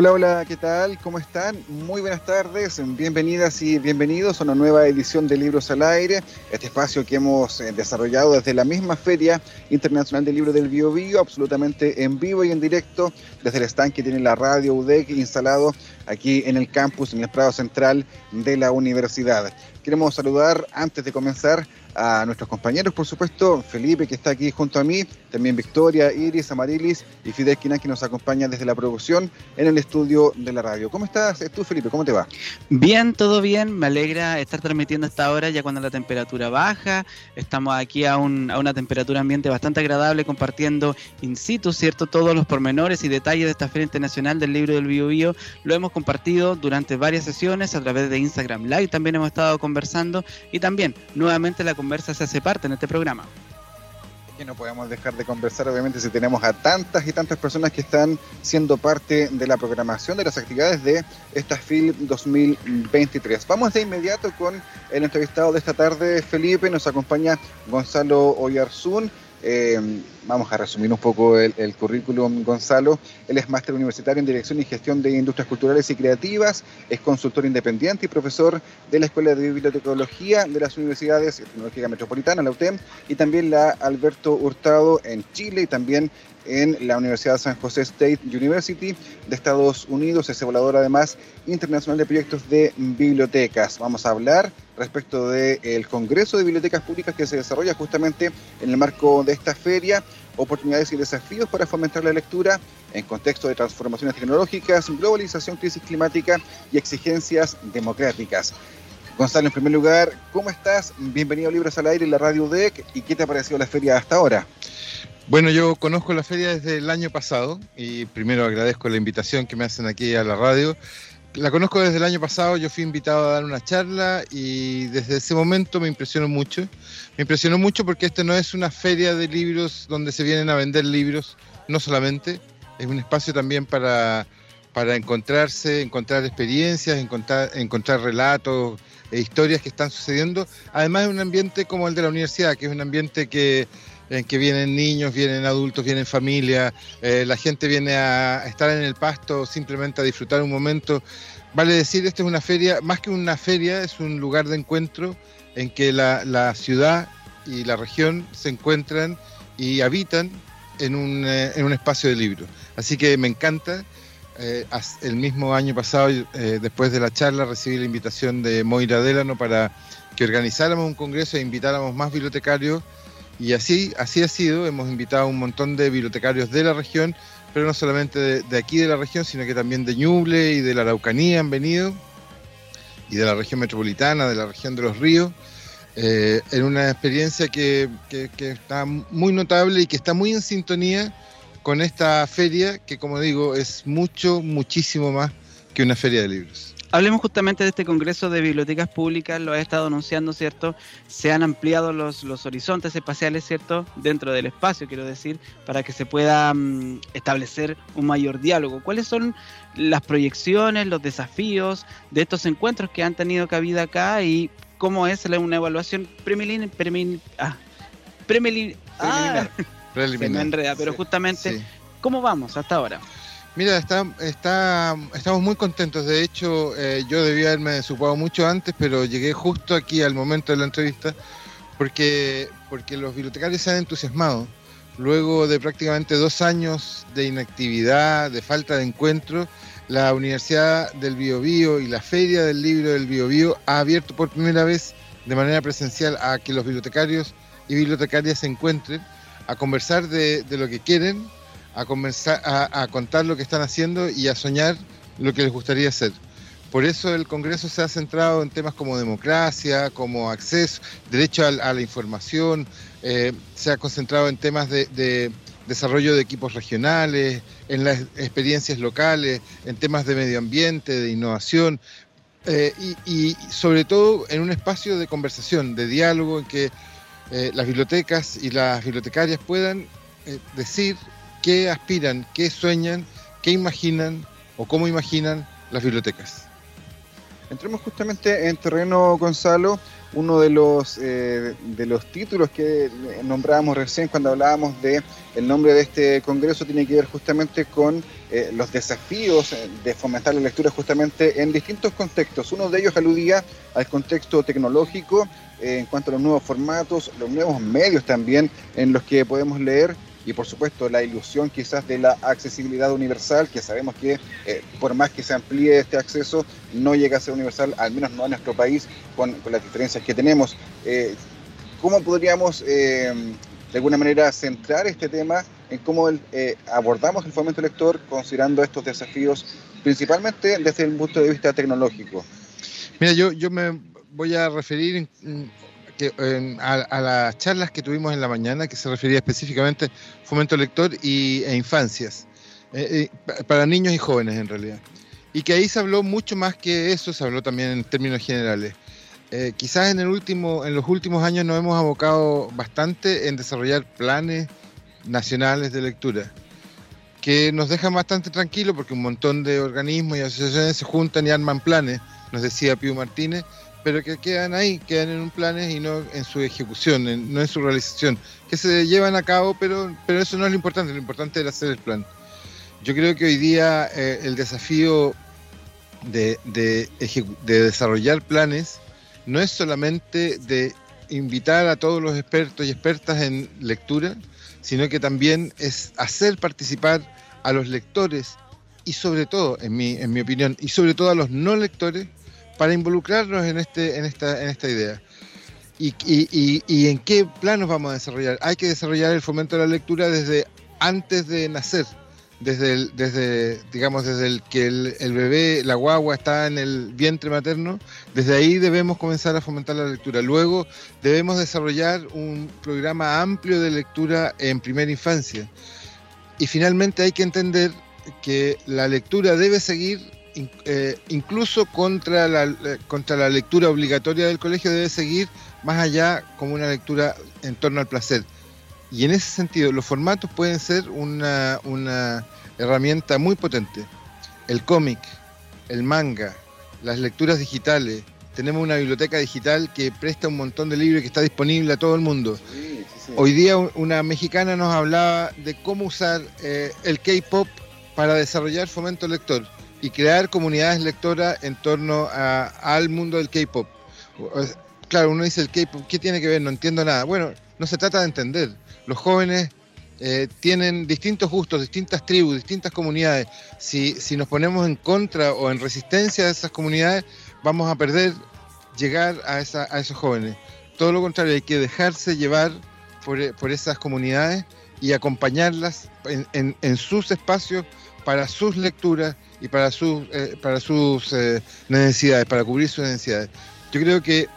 Hola, hola, ¿qué tal? ¿Cómo están? Muy buenas tardes, bienvenidas y bienvenidos a una nueva edición de Libros al Aire, este espacio que hemos eh, desarrollado desde la misma Feria Internacional del Libro del Bio Bio, absolutamente en vivo y en directo, desde el stand que tiene la radio UDEC instalado aquí en el campus, en el Prado Central de la universidad. Queremos saludar antes de comenzar a nuestros compañeros, por supuesto, Felipe que está aquí junto a mí, también Victoria, Iris, Amarilis y Fidel Quina que nos acompaña desde la producción en el estudio de la radio. ¿Cómo estás tú, Felipe? ¿Cómo te va? Bien, todo bien. Me alegra estar transmitiendo esta hora ya cuando la temperatura baja. Estamos aquí a, un, a una temperatura ambiente bastante agradable compartiendo in situ, ¿cierto? Todos los pormenores y detalles de esta Feria Internacional del Libro del Bio, Bio. Lo hemos compartido durante varias sesiones a través de Instagram Live. También hemos estado conversando y también nuevamente la conversa se hace parte en este programa. Que no podemos dejar de conversar, obviamente, si tenemos a tantas y tantas personas que están siendo parte de la programación de las actividades de esta FIL 2023. Vamos de inmediato con el entrevistado de esta tarde, Felipe. Nos acompaña Gonzalo Oyarzún eh, vamos a resumir un poco el, currículum, Gonzalo. Él es máster universitario en Dirección y Gestión de Industrias Culturales y Creativas, es consultor independiente y profesor de la Escuela de Bibliotecología de las Universidades Tecnológica Metropolitana, la UTEM, y también la Alberto Hurtado en Chile y también en la Universidad San José State University de Estados Unidos. Es evaluador además internacional de proyectos de bibliotecas. Vamos a hablar respecto del Congreso de Bibliotecas Públicas que se desarrolla justamente en el marco de esta feria, oportunidades y desafíos para fomentar la lectura en contexto de transformaciones tecnológicas, globalización, crisis climática y exigencias democráticas. Gonzalo, en primer lugar, ¿cómo estás? Bienvenido a Libros al Aire en la Radio UDEC y ¿qué te ha parecido la feria hasta ahora? Bueno, yo conozco la feria desde el año pasado y primero agradezco la invitación que me hacen aquí a la radio la conozco desde el año pasado, yo fui invitado a dar una charla y desde ese momento me impresionó mucho. Me impresionó mucho porque este no es una feria de libros donde se vienen a vender libros, no solamente, es un espacio también para, para encontrarse, encontrar experiencias, encontrar, encontrar relatos e historias que están sucediendo. Además es un ambiente como el de la universidad, que es un ambiente que en que vienen niños, vienen adultos, vienen familias, eh, la gente viene a estar en el pasto simplemente a disfrutar un momento. Vale decir, esta es una feria, más que una feria, es un lugar de encuentro en que la, ciudad y la región se encuentran y habitan en un, eh, en un espacio de libros. Así que me encanta. Eh, el mismo año pasado, después de la charla, recibí la invitación de Moira Delano para que organizáramos un congreso e invitáramos más bibliotecarios y así, así ha sido, hemos invitado a un montón de bibliotecarios de la región, pero no solamente de, aquí de la región, sino que también de Ñuble y de la Araucanía han venido, y de la región metropolitana, de la región de los ríos, eh, en una experiencia que, que, está muy notable y que está muy en sintonía con esta feria, que como digo, es mucho, muchísimo más que una feria de libros. Hablemos justamente de este Congreso de Bibliotecas Públicas, lo ha estado anunciando, ¿cierto? Se han ampliado los, los horizontes espaciales, ¿cierto? Dentro del espacio, quiero decir, para que se pueda mm, establecer un mayor diálogo. ¿Cuáles son las proyecciones, los desafíos de estos encuentros que han tenido cabida acá y cómo es una evaluación preliminar? ah, ah, preliminar. pero justamente, ¿cómo vamos hasta ahora? Mira, está, estamos muy contentos. De hecho, eh, yo debía haberme desocupado mucho antes, pero llegué justo aquí al momento de la entrevista porque, porque los bibliotecarios se han entusiasmado. Luego de prácticamente dos años de inactividad, de falta de encuentro, la Universidad del Biobío y la Feria del Libro del Biobío ha abierto por primera vez de manera presencial a que los bibliotecarios y bibliotecarias se encuentren a conversar de, de lo que quieren, a, comenzar, a, contar lo que están haciendo y a soñar lo que les gustaría hacer. Por eso el Congreso se ha centrado en temas como democracia, como acceso, derecho a, la información, eh, se ha concentrado en temas de, desarrollo de equipos regionales, en las experiencias locales, en temas de medio ambiente, de innovación, eh, y, sobre todo en un espacio de conversación, de diálogo, en que eh, las bibliotecas y las bibliotecarias puedan decir qué aspiran, qué sueñan, qué imaginan o cómo imaginan las bibliotecas. Entremos justamente en terreno, Gonzalo, uno de los, eh, de los títulos que nombrábamos recién cuando hablábamos de el nombre de este congreso tiene que ver justamente con eh, los desafíos de fomentar la lectura justamente en distintos contextos. Uno de ellos aludía al contexto tecnológico eh, en cuanto a los nuevos formatos, los nuevos medios también en los que podemos leer y por supuesto la ilusión quizás de la accesibilidad universal, que sabemos que eh, por más que se amplíe este acceso, no llega a ser universal, al menos no en nuestro país, con, las diferencias que tenemos. Eh, ¿Cómo podríamos eh, de alguna manera centrar este tema en cómo abordamos el fomento lector considerando estos desafíos, principalmente desde el punto de vista tecnológico? Mira, yo, yo me voy a referir a, las charlas que tuvimos en la mañana, que se refería específicamente a fomento lector y, e infancias, eh, eh, para niños y jóvenes en realidad. Y que ahí se habló mucho más que eso, se habló también en términos generales. Eh, quizás en, el último, en los últimos años nos hemos abocado bastante en desarrollar planes nacionales de lectura, que nos dejan bastante tranquilos porque un montón de organismos y asociaciones se juntan y arman planes, nos decía Pío Martínez, pero que quedan ahí, quedan en un planes y no en su ejecución, no en su realización, que se llevan a cabo, pero, pero eso no es lo importante, lo importante es hacer el plan. Yo creo que hoy día eh, el desafío de, de, desarrollar planes no es solamente de invitar a todos los expertos y expertas en lectura, sino que también es hacer participar a los lectores y sobre todo, en mi, en mi opinión, y sobre todo a los no lectores, para involucrarnos en, este, en, esta, en esta idea. Y, y, y, en qué planos vamos a desarrollar? Hay que desarrollar el fomento de la lectura desde antes de nacer, desde, el, desde digamos, desde el que el, el, bebé, la guagua está en el vientre materno, desde ahí debemos comenzar a fomentar la lectura. Luego debemos desarrollar un programa amplio de lectura en primera infancia. Y finalmente hay que entender que la lectura debe seguir eh, incluso contra la, contra la lectura obligatoria del colegio debe seguir más allá como una lectura en torno al placer. Y en ese sentido, los formatos pueden ser una, una herramienta muy potente. El cómic, el manga, las lecturas digitales. Tenemos una biblioteca digital que presta un montón de libros que está disponible a todo el mundo. Hoy día una mexicana nos hablaba de cómo usar eh, el K-Pop para desarrollar fomento lector y crear comunidades lectoras en torno al mundo del K-pop. Claro, uno dice el K-pop, ¿qué tiene que ver? No entiendo nada. Bueno, no se trata de entender. Los jóvenes eh, tienen distintos gustos, distintas tribus, distintas comunidades. Si, si nos ponemos en contra o en resistencia de esas comunidades, vamos a perder llegar a, a esos jóvenes. Todo lo contrario, hay que dejarse llevar por, por esas comunidades y acompañarlas en, en sus espacios para sus lecturas y para sus, eh, para sus eh, necesidades, para cubrir sus necesidades. Yo creo que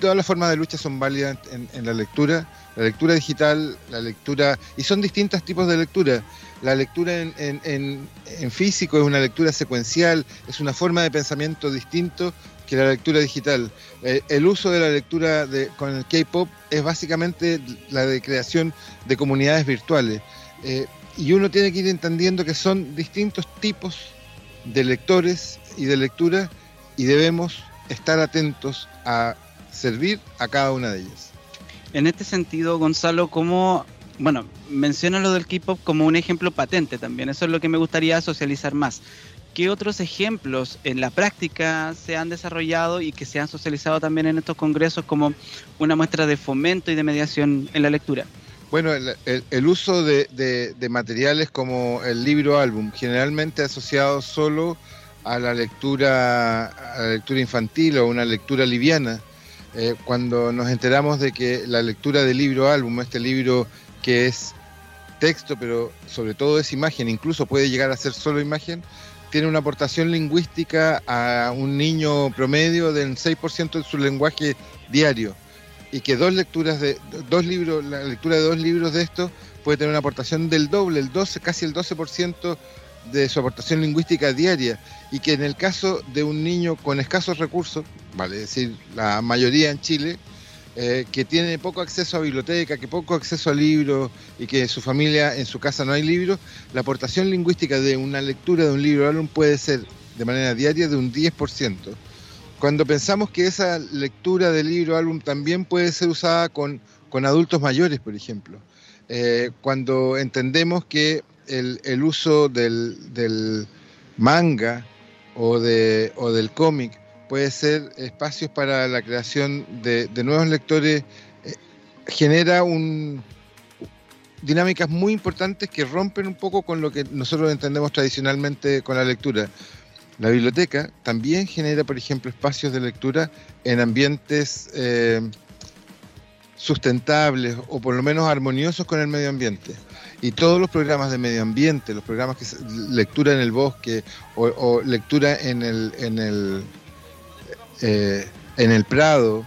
todas las formas de lucha son válidas en, la lectura, la lectura digital, la lectura, y son distintos tipos de lectura. La lectura en, en, físico es una lectura secuencial, es una forma de pensamiento distinto que la lectura digital. Eh, el uso de la lectura con el K-Pop es básicamente la de creación de comunidades virtuales y uno tiene que ir entendiendo que son distintos tipos de lectores y de lectura y debemos estar atentos a servir a cada una de ellas. En este sentido, Gonzalo, ¿cómo, bueno, menciona lo del K-pop como un ejemplo patente también, eso es lo que me gustaría socializar más. ¿Qué otros ejemplos en la práctica se han desarrollado y que se han socializado también en estos congresos como una muestra de fomento y de mediación en la lectura? Bueno, el, uso de, materiales como el libro álbum, generalmente asociado solo a la lectura, a la lectura infantil o una lectura liviana. Eh, cuando nos enteramos de que la lectura del libro álbum, este libro que es texto, pero sobre todo es imagen, incluso puede llegar a ser solo imagen, tiene una aportación lingüística a un niño promedio del 6% de su lenguaje diario y que dos lecturas de dos libros, la lectura de dos libros de estos puede tener una aportación del doble, el 12, casi el 12% de su aportación lingüística diaria y que en el caso de un niño con escasos recursos, vale decir, la mayoría en Chile, eh, que tiene poco acceso a biblioteca, que poco acceso a libros y que en su familia, en su casa no hay libros, la aportación lingüística de una lectura de un libro álbum puede ser de manera diaria de un 10%. Cuando pensamos que esa lectura de libro álbum también puede ser usada con, con adultos mayores, por ejemplo, eh, cuando entendemos que el, el uso del, del, manga o, de, o del cómic puede ser espacios para la creación de, de nuevos lectores, eh, genera un, dinámicas muy importantes que rompen un poco con lo que nosotros entendemos tradicionalmente con la lectura. La biblioteca también genera, por ejemplo, espacios de lectura en ambientes eh, sustentables o por lo menos armoniosos con el medio ambiente. Y todos los programas de medio ambiente, los programas que lectura en el bosque o, lectura en el, en el eh, en el Prado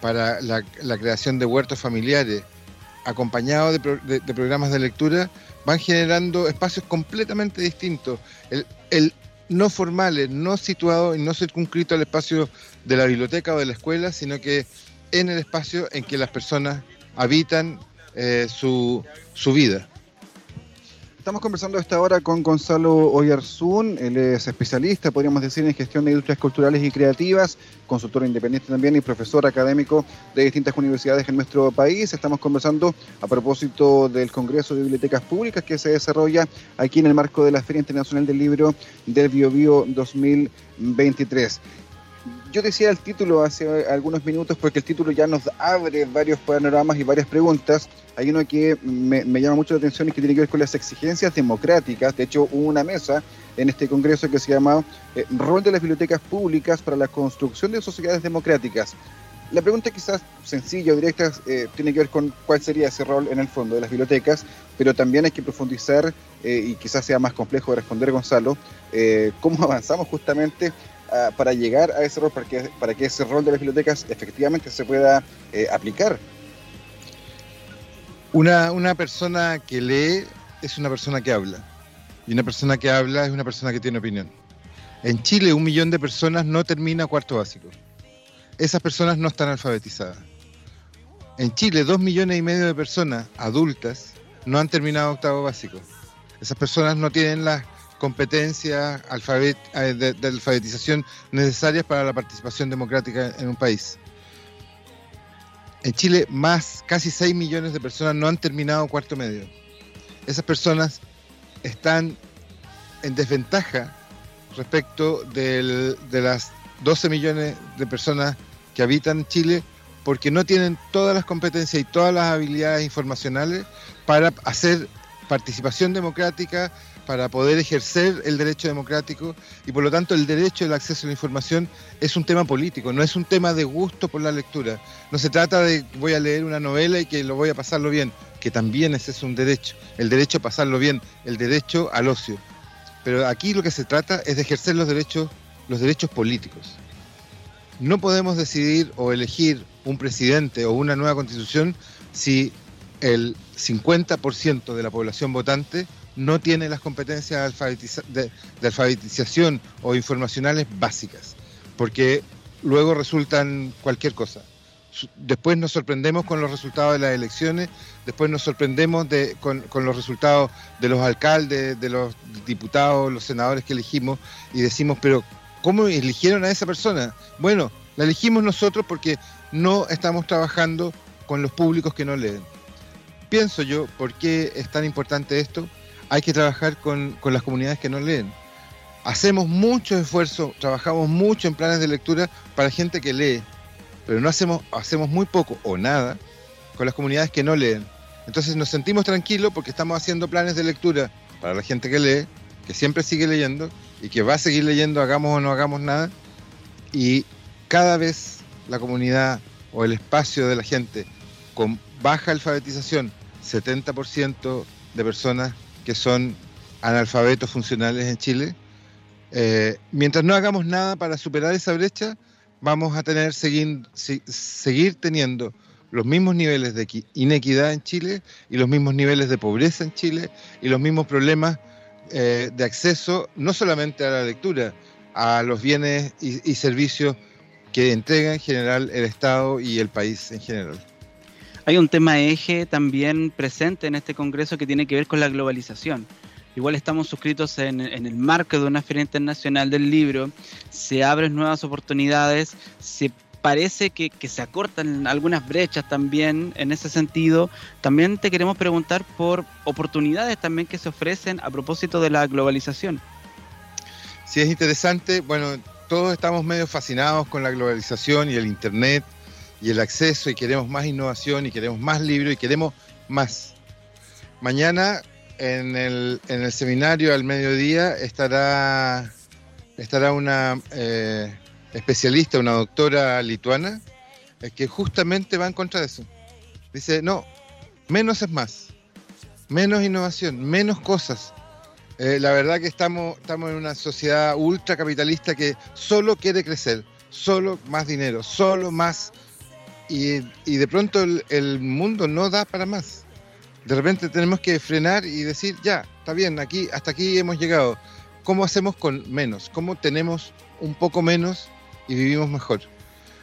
para la, creación de huertos familiares, acompañados de, de, programas de lectura, van generando espacios completamente distintos. El, no formales, no situados y no circunscritos al espacio de la biblioteca o de la escuela, sino que en el espacio en que las personas habitan eh, su, su vida. Estamos conversando esta hora con Gonzalo Oyarzún, él es especialista, podríamos decir, en gestión de industrias culturales y creativas, consultor independiente también y profesor académico de distintas universidades en nuestro país. Estamos conversando a propósito del Congreso de Bibliotecas Públicas que se desarrolla aquí en el marco de la Feria Internacional del Libro del Biobío 2023 yo decía el título hace algunos minutos porque el título ya nos abre varios panoramas y varias preguntas. Hay uno que me, me, llama mucho la atención y que tiene que ver con las exigencias democráticas. De hecho, hubo una mesa en este congreso que se llama eh, Rol de las Bibliotecas Públicas para la Construcción de Sociedades Democráticas. La pregunta quizás sencilla o directa eh, tiene que ver con cuál sería ese rol en el fondo de las bibliotecas, pero también hay que profundizar eh, y quizás sea más complejo de responder, Gonzalo, eh, cómo avanzamos justamente para llegar a ese rol, para que, para que ese rol de las bibliotecas efectivamente se pueda eh, aplicar. Una, una persona que lee es una persona que habla. Y una persona que habla es una persona que tiene opinión. En Chile, un millón de personas no termina cuarto básico. Esas personas no están alfabetizadas. En Chile, dos millones y medio de personas adultas no han terminado octavo básico. Esas personas no tienen las competencias de, de, alfabetización necesarias para la participación democrática en un país. En Chile, más casi 6 millones de personas no han terminado cuarto medio. Esas personas están en desventaja respecto del, de las 12 millones de personas que habitan Chile porque no tienen todas las competencias y todas las habilidades informacionales para hacer participación democrática, para poder ejercer el derecho democrático y por lo tanto el derecho al acceso a la información es un tema político, no es un tema de gusto por la lectura. No se trata de voy a leer una novela y que lo voy a pasarlo bien, que también ese es un derecho, el derecho a pasarlo bien, el derecho al ocio. Pero aquí lo que se trata es de ejercer los derechos, los derechos políticos. No podemos decidir o elegir un presidente o una nueva constitución si el 50% de la población votante no tiene las competencias de, alfabetización o informacionales básicas, porque luego resultan cualquier cosa. Después nos sorprendemos con los resultados de las elecciones, después nos sorprendemos de, con, con, los resultados de los alcaldes, de los diputados, los senadores que elegimos y decimos, pero ¿cómo eligieron a esa persona? Bueno, la elegimos nosotros porque no estamos trabajando con los públicos que no leen. Pienso yo, ¿por qué es tan importante esto? Hay que trabajar con, con, las comunidades que no leen. Hacemos mucho esfuerzo, trabajamos mucho en planes de lectura para gente que lee, pero no hacemos, hacemos muy poco o nada con las comunidades que no leen. Entonces nos sentimos tranquilos porque estamos haciendo planes de lectura para la gente que lee, que siempre sigue leyendo y que va a seguir leyendo, hagamos o no hagamos nada. Y cada vez la comunidad o el espacio de la gente con baja alfabetización, 70% de personas que son analfabetos funcionales en Chile. Eh, mientras no hagamos nada para superar esa brecha, vamos a tener seguir, seguir teniendo los mismos niveles de inequidad en Chile y los mismos niveles de pobreza en Chile y los mismos problemas eh, de acceso no solamente a la lectura, a los bienes y, servicios que entrega en general el Estado y el país en general. Hay un tema eje también presente en este Congreso que tiene que ver con la globalización. Igual estamos suscritos en, el marco de una feria internacional del libro, se abren nuevas oportunidades, se parece que, se acortan algunas brechas también en ese sentido. También te queremos preguntar por oportunidades también que se ofrecen a propósito de la globalización. Sí, es interesante. Bueno, todos estamos medio fascinados con la globalización y el Internet y el acceso y queremos más innovación y queremos más libros y queremos más. Mañana en el, en el seminario al mediodía estará, estará una eh, especialista, una doctora lituana, eh, que justamente va en contra de eso. Dice, no, menos es más, menos innovación, menos cosas. Eh, la verdad que estamos, estamos en una sociedad ultracapitalista que solo quiere crecer, solo más dinero, solo más... Y, de pronto el, el mundo no da para más de repente tenemos que frenar y decir, ya, está bien, aquí, hasta aquí hemos llegado. ¿Cómo hacemos con menos? ¿Cómo tenemos un poco menos y vivimos mejor?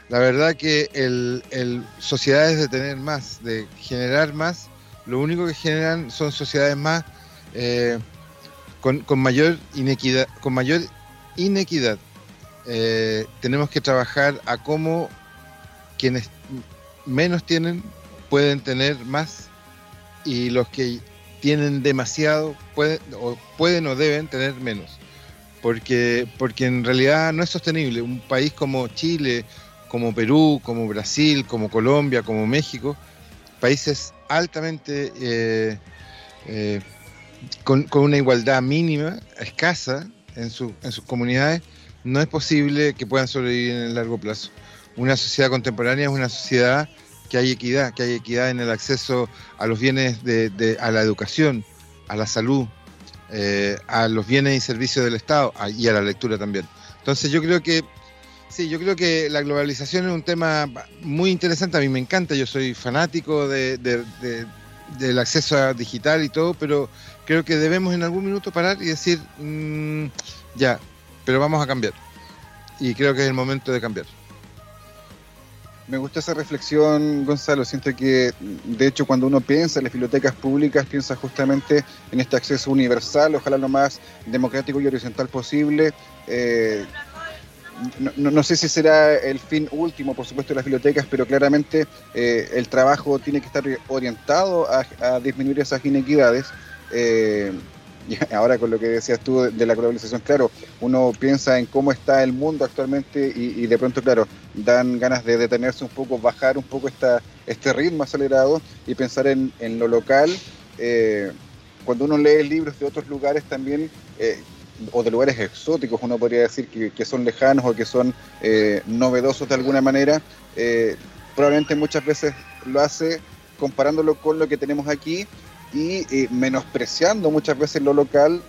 La verdad que el, sociedades de tener más, de generar más, lo único que generan son sociedades más eh, con, mayor inequidad, con mayor inequidad. Eh, tenemos que trabajar a cómo quienes menos tienen pueden tener más y los que tienen demasiado pueden o, pueden o deben tener menos. Porque, porque en realidad no es sostenible. Un país como Chile, como Perú, como Brasil, como Colombia, como México, países altamente eh, eh, con, con, una igualdad mínima, escasa en, su, en sus comunidades, no es posible que puedan sobrevivir en el largo plazo. Una sociedad contemporánea es una sociedad que hay equidad, que hay equidad en el acceso a los bienes de, a la educación, a la salud, eh, a los bienes y servicios del Estado y a la lectura también. Entonces yo creo que sí, yo creo que la globalización es un tema muy interesante. A mí me encanta, yo soy fanático de, del acceso a digital y todo, pero creo que debemos en algún minuto parar y decir mm, ya, pero vamos a cambiar. Y creo que es el momento de cambiar. Me gusta esa reflexión, Gonzalo. Siento que, de hecho, cuando uno piensa en las bibliotecas públicas, piensa justamente en este acceso universal, ojalá lo más democrático y horizontal posible. Eh, no, sé si será el fin último, por supuesto, de las bibliotecas, pero claramente eh, el trabajo tiene que estar orientado a, disminuir esas inequidades. Eh, ahora con lo que decías tú de, la globalización, claro, uno piensa en cómo está el mundo actualmente y, de pronto, claro, dan ganas de detenerse un poco, bajar un poco esta, este ritmo acelerado y pensar en, lo local. Eh, cuando uno lee libros de otros lugares también, eh, o de lugares exóticos, uno podría decir que, son lejanos o que son eh, novedosos de alguna manera, probablemente muchas veces lo hace comparándolo con lo que tenemos aquí y eh, menospreciando muchas veces lo local,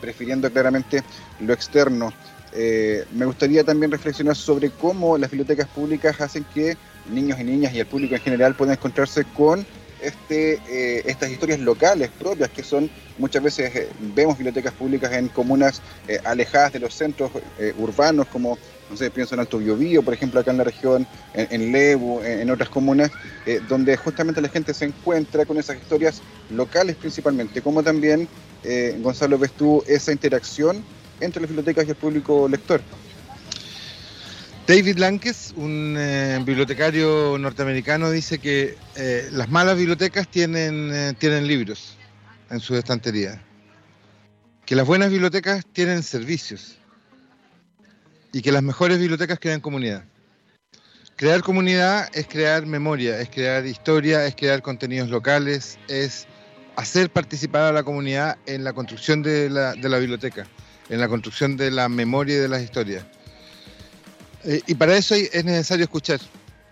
prefiriendo claramente lo externo. Eh, me gustaría también reflexionar sobre cómo las bibliotecas públicas hacen que niños y niñas y el público en general puedan encontrarse con este, eh, estas historias locales propias que son muchas veces vemos bibliotecas públicas en comunas alejadas de los centros urbanos como no sé, pienso en Alto Biobío, por ejemplo, acá en la región, en, Lebu, en, otras comunas, eh, donde justamente la gente se encuentra con esas historias locales principalmente, como también, eh, Gonzalo, ves tú esa interacción entre las bibliotecas y el público lector. David Lankes, un eh, bibliotecario norteamericano, dice que las malas bibliotecas tienen libros en su estantería, que las buenas bibliotecas tienen servicios y que las mejores bibliotecas creen comunidad. Crear comunidad es crear memoria, es crear historia, es crear contenidos locales, es hacer participar a la comunidad en la construcción de la, biblioteca, en la construcción de la memoria y de las historias. Eh, y para eso es necesario escuchar.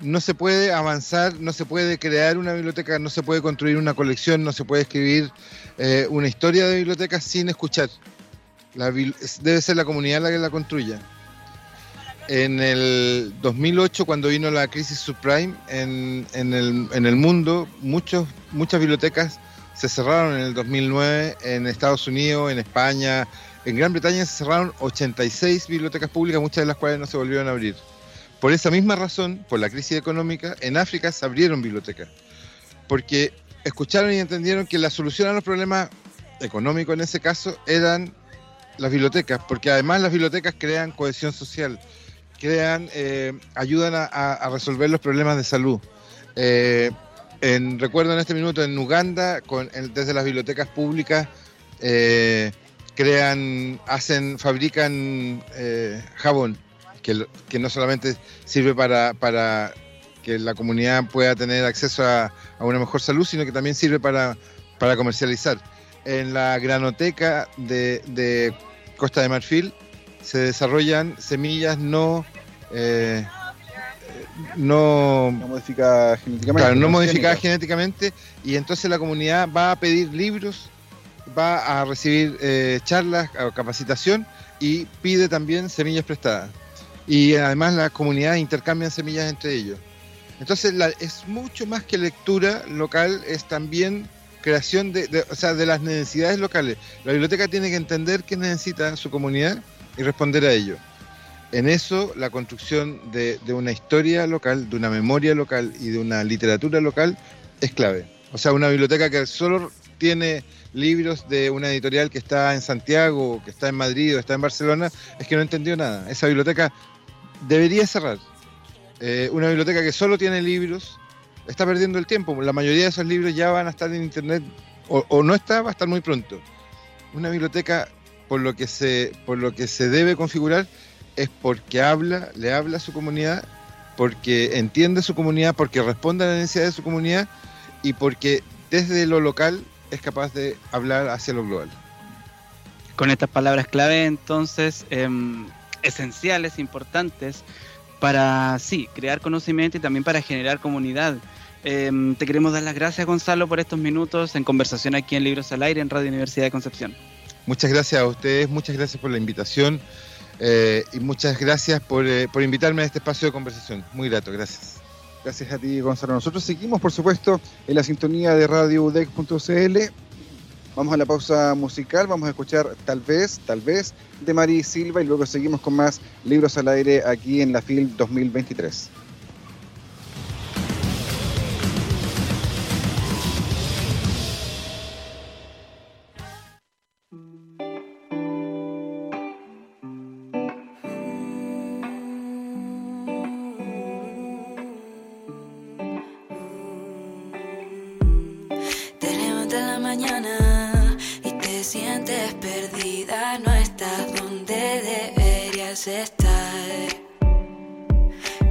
No se puede avanzar, no se puede crear una biblioteca, no se puede construir una colección, no se puede escribir eh, una historia de biblioteca sin escuchar. debe ser la comunidad la que la construya. En el 2008, cuando vino la crisis subprime en, el, mundo, muchas bibliotecas se cerraron en el 2009 en Estados Unidos, en España, en Gran Bretaña se cerraron 86 bibliotecas públicas, muchas de las cuales no se volvieron a abrir. Por esa misma razón, por la crisis económica, en África se abrieron bibliotecas, porque escucharon y entendieron que la solución a los problemas económicos en ese caso eran las bibliotecas, porque además las bibliotecas crean cohesión social crean, eh, ayudan a, resolver los problemas de salud. Eh, en, recuerdo en este minuto en Uganda, con, desde las bibliotecas públicas, eh, crean, hacen, fabrican jabón, que, que, no solamente sirve para, para, que la comunidad pueda tener acceso a, una mejor salud, sino que también sirve para, para comercializar. En la granoteca de, de Costa de Marfil se desarrollan semillas no eh, no, modificadas genéticamente. no modificadas genéticamente y entonces la comunidad va a pedir libros, va a recibir eh, charlas o capacitación y pide también semillas prestadas. Y además las comunidades intercambian semillas entre ellos. Entonces es mucho más que lectura local, es también creación de, o sea, de las necesidades locales. La biblioteca tiene que entender qué necesita su comunidad y responder a ello. En eso, la construcción de, una historia local, de una memoria local y de una literatura local es clave. O sea, una biblioteca que solo tiene libros de una editorial que está en Santiago, que está en Madrid o está en Barcelona, es que no entendió nada. Esa biblioteca debería cerrar. Eh, una biblioteca que solo tiene libros está perdiendo el tiempo. La mayoría de esos libros ya van a estar en internet o, o no está, va a estar muy pronto. Una biblioteca por lo que se, por lo que se debe configurar es porque habla, le habla a su comunidad, porque entiende su comunidad, porque responde a la necesidad de su comunidad y porque desde lo local es capaz de hablar hacia lo global. Con estas palabras clave, entonces, em, esenciales, importantes, para, sí, crear conocimiento y también para generar comunidad. Em, te queremos dar las gracias, Gonzalo, por estos minutos en conversación aquí en Libros al Aire, en Radio Universidad de Concepción. Muchas gracias a ustedes, muchas gracias por la invitación eh, y muchas gracias por, eh, por, invitarme a este espacio de conversación. Muy grato, gracias. Gracias a ti, Gonzalo. Nosotros seguimos, por supuesto, en la sintonía de radioudec.cl. Vamos a la pausa musical, vamos a escuchar Tal vez, Tal vez de Mari Silva y luego seguimos con más libros al aire aquí en la FIL 2023. quieras estar.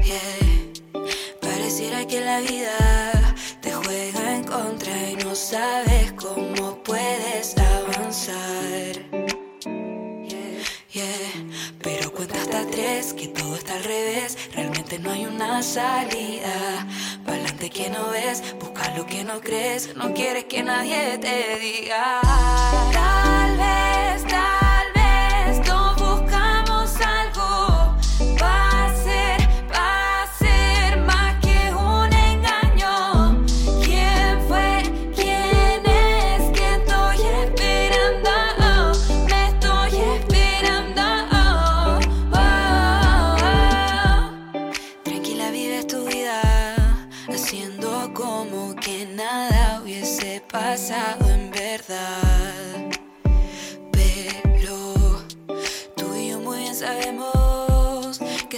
Yeah. Pareciera que la vida te juega en contra y no sabes cómo puedes avanzar. Yeah. Pero cuenta hasta tres que todo está al revés. Realmente no hay una salida. Pa'lante que no ves, busca lo que no crees. No quieres que nadie te diga. Tal vez, tal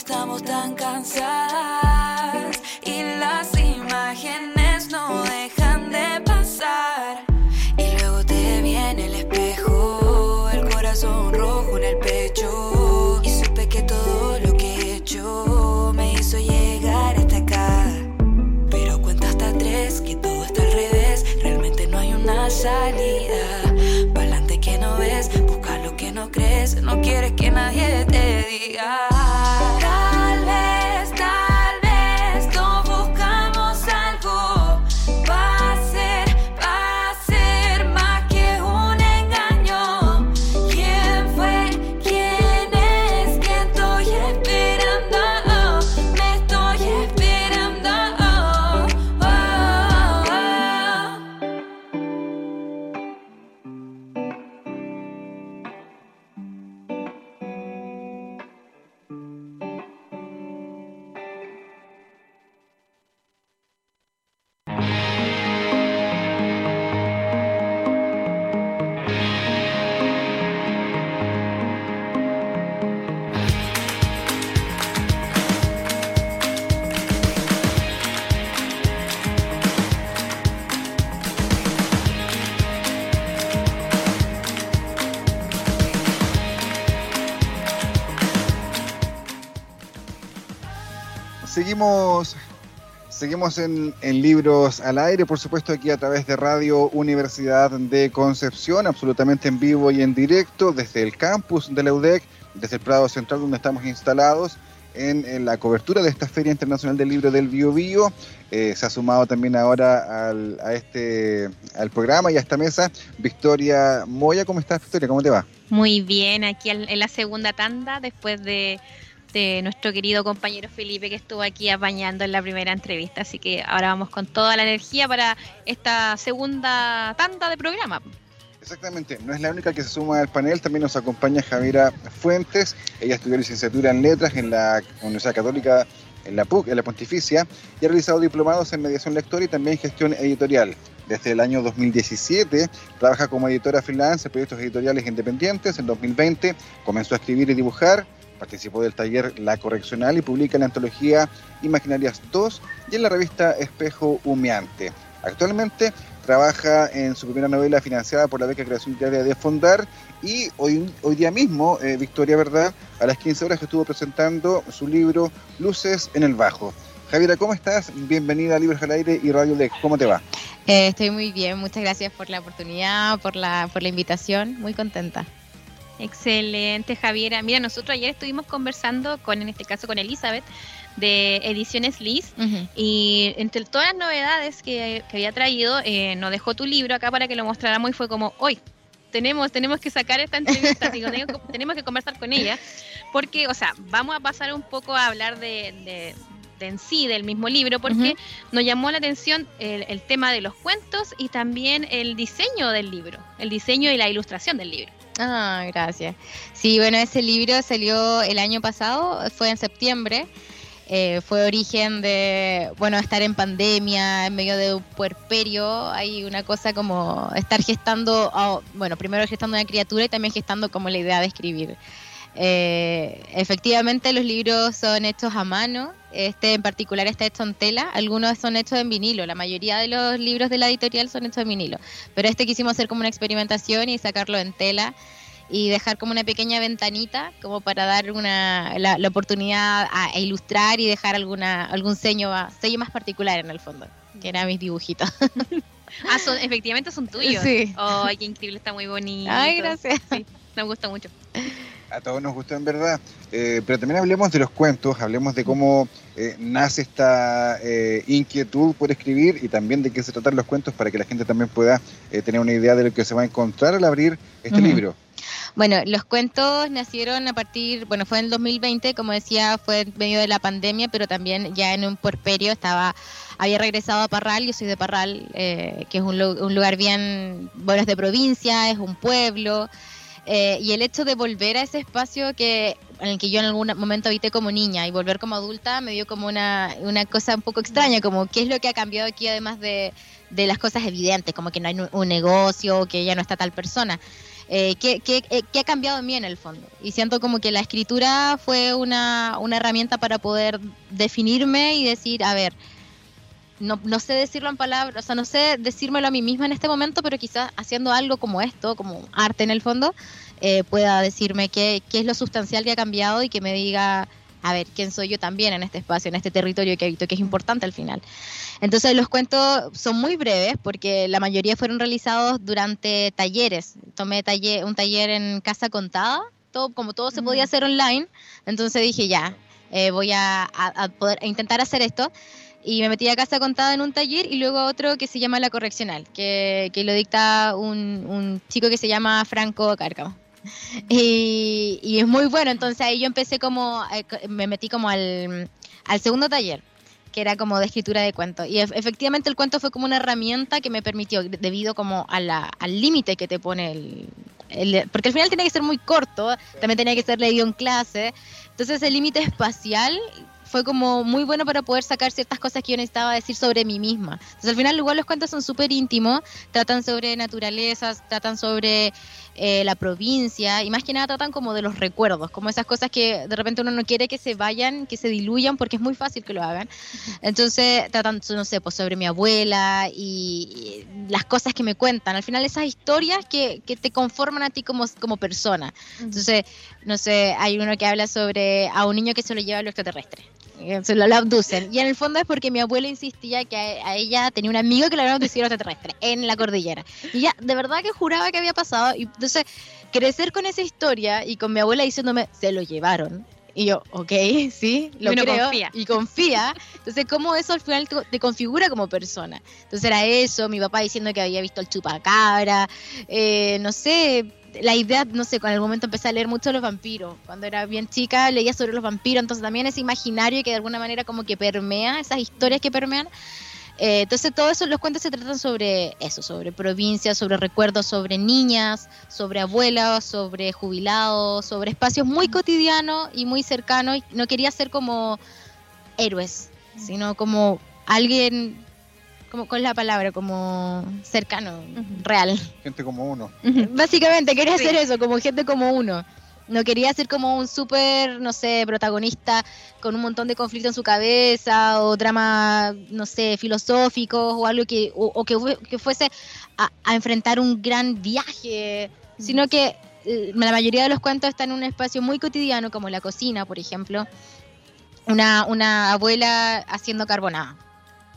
estamos tan cansadas y las imágenes no dejan de pasar. Y luego te viene el espejo, el corazón rojo en el pecho. Y supe que todo lo que he hecho me hizo llegar hasta acá. Pero cuenta hasta tres que todo está al revés, realmente no hay una salida. Pa'lante que no ves, busca lo que no crees, no quieres que nadie te diga. Seguimos en, Libros al Aire, por supuesto, aquí a través de Radio Universidad de Concepción, absolutamente en vivo y en directo, desde el campus de la UDEC, desde el Prado Central, donde estamos instalados en, la cobertura de esta Feria Internacional del Libro del Bio Bio. Eh, se ha sumado también ahora al, a este, al programa y a esta mesa Victoria Moya. ¿Cómo estás, Victoria? ¿Cómo te va? Muy bien, aquí en la segunda tanda, después de de nuestro querido compañero Felipe que estuvo aquí apañando en la primera entrevista. Así que ahora vamos con toda la energía para esta segunda tanda de programa. Exactamente, no es la única que se suma al panel, también nos acompaña Javiera Fuentes, ella estudió licenciatura en letras en la Universidad Católica, en la PUC, en la Pontificia, y ha realizado diplomados en mediación lectora y también gestión editorial. Desde el año 2017 trabaja como editora freelance en proyectos editoriales independientes. En 2020 comenzó a escribir y dibujar Participó del taller La Correccional y publica la antología Imaginarias 2 y en la revista Espejo Humeante. Actualmente trabaja en su primera novela financiada por la beca Creación Diaria de Fondar y hoy, hoy día mismo, eh, Victoria Verdad, a las 15 horas estuvo presentando su libro Luces en el Bajo. Javiera, ¿cómo estás? Bienvenida a Libros al Aire y Radio Deck. ¿Cómo te va? Eh, estoy muy bien, muchas gracias por la oportunidad, por la, por la invitación, muy contenta. Excelente, Javiera. Mira, nosotros ayer estuvimos conversando con, en este caso, con Elizabeth de Ediciones Liz y entre todas las novedades que, había traído, eh, nos dejó tu libro acá para que lo mostráramos y fue como, hoy tenemos, tenemos que sacar esta entrevista, digo, tenemos que conversar con ella, porque, o sea, vamos a pasar un poco a hablar de, en sí del mismo libro, porque nos llamó la atención el, el tema de los cuentos y también el diseño del libro, el diseño y la ilustración del libro. Ah, gracias. Sí, bueno, ese libro salió el año pasado, fue en septiembre. Eh, fue origen de, bueno, estar en pandemia, en medio de un puerperio, hay una cosa como estar gestando, bueno, primero gestando una criatura y también gestando como la idea de escribir. Eh, efectivamente los libros son hechos a mano, este en particular está hecho en tela, algunos son hechos en vinilo, la mayoría de los libros de la editorial son hechos en vinilo, pero este quisimos hacer como una experimentación y sacarlo en tela y dejar como una pequeña ventanita como para dar una, la, oportunidad a, ilustrar y dejar alguna algún sello, sello más particular en el fondo, que eran mis dibujitos. Ah, son, efectivamente son tuyos. Sí. Ay, qué increíble, está muy bonito. Ay, gracias. Sí, me gusta mucho a todos nos gustó en verdad. Eh, pero también hablemos de los cuentos, hablemos de cómo eh, nace esta eh, inquietud por escribir y también de qué se tratan los cuentos para que la gente también pueda tener una idea de lo que se va a encontrar al abrir este libro. Bueno, los cuentos nacieron a partir, bueno, fue en el 2020, como decía, fue en medio de la pandemia, pero también ya en un puerperio estaba, había regresado a Parral, yo soy de Parral, que es un, un, lugar bien, bueno, es de provincia, es un pueblo, eh, y el hecho de volver a ese espacio que en el que yo en algún momento habité como niña y volver como adulta me dio como una, una cosa un poco extraña, como qué es lo que ha cambiado aquí además de, de las cosas evidentes, como que no hay un negocio, que ya no está tal persona. Eh, ¿qué, qué, eh, qué, ha cambiado en mí en el fondo? Y siento como que la escritura fue una, una herramienta para poder definirme y decir, a ver, no, no, sé decirlo en palabras, o sea, no sé decírmelo a mí misma en este momento, pero quizás haciendo algo como esto, como arte en el fondo, eh, pueda decirme qué, qué es lo sustancial que ha cambiado y que me diga, a ver, quién soy yo también en este espacio, en este territorio que habito, que es importante al final. Entonces los cuentos son muy breves porque la mayoría fueron realizados durante talleres. Tomé taller, un taller en Casa Contada, todo, como todo se podía hacer online, entonces dije ya, eh, voy a, a, poder a intentar hacer esto y me metí a casa contada en un taller y luego otro que se llama La Correccional, que, que lo dicta un, un, chico que se llama Franco Cárcamo. Y, y, es muy bueno, entonces ahí yo empecé como, eh, me metí como al, al segundo taller, que era como de escritura de cuentos. Y efectivamente el cuento fue como una herramienta que me permitió, debido como a la, al límite que te pone el, el, Porque al final tiene que ser muy corto, también tenía que ser leído en clase. Entonces el límite espacial fue como muy bueno para poder sacar ciertas cosas que yo necesitaba decir sobre mí misma. Entonces al final igual los cuentos son súper íntimos, tratan sobre naturalezas, tratan sobre eh, la provincia y más que nada tratan como de los recuerdos, como esas cosas que de repente uno no quiere que se vayan, que se diluyan porque es muy fácil que lo hagan. Entonces tratan, no sé, pues sobre mi abuela y, las cosas que me cuentan. Al final esas historias que, que te conforman a ti como, como persona. Entonces, no sé, hay uno que habla sobre a un niño que se lo lleva a lo extraterrestre se lo, abducen. Y en el fondo es porque mi abuela insistía que a, a ella tenía un amigo que lo había abducido extraterrestre en la cordillera. Y ella de verdad que juraba que había pasado. Y entonces, crecer con esa historia y con mi abuela diciéndome, se lo llevaron. Y yo, ok, sí, lo Y creo. confía. Y confía. Entonces, ¿cómo eso al final te, te configura como persona? Entonces era eso, mi papá diciendo que había visto el chupacabra, eh, no sé, la idea, no sé, con el momento empecé a leer mucho los vampiros. Cuando era bien chica leía sobre los vampiros, entonces también ese imaginario que de alguna manera como que permea, esas historias que permean. Eh, entonces todo eso, los cuentos se tratan sobre eso, sobre provincias, sobre recuerdos, sobre niñas, sobre abuelas, sobre jubilados, sobre espacios muy cotidianos y muy cercanos. Y No quería ser como héroes, sino como alguien, como con la palabra, como cercano, real. Gente como uno. Básicamente quería Sí. hacer eso, como gente como uno. No quería ser como un súper, no sé, protagonista con un montón de conflicto en su cabeza o drama, no sé, filosóficos o algo que, o, o que, fue- que fuese a, a enfrentar un gran viaje, sino que eh, la mayoría de los cuentos están en un espacio muy cotidiano, como la cocina, por ejemplo. Una, una abuela haciendo carbonada,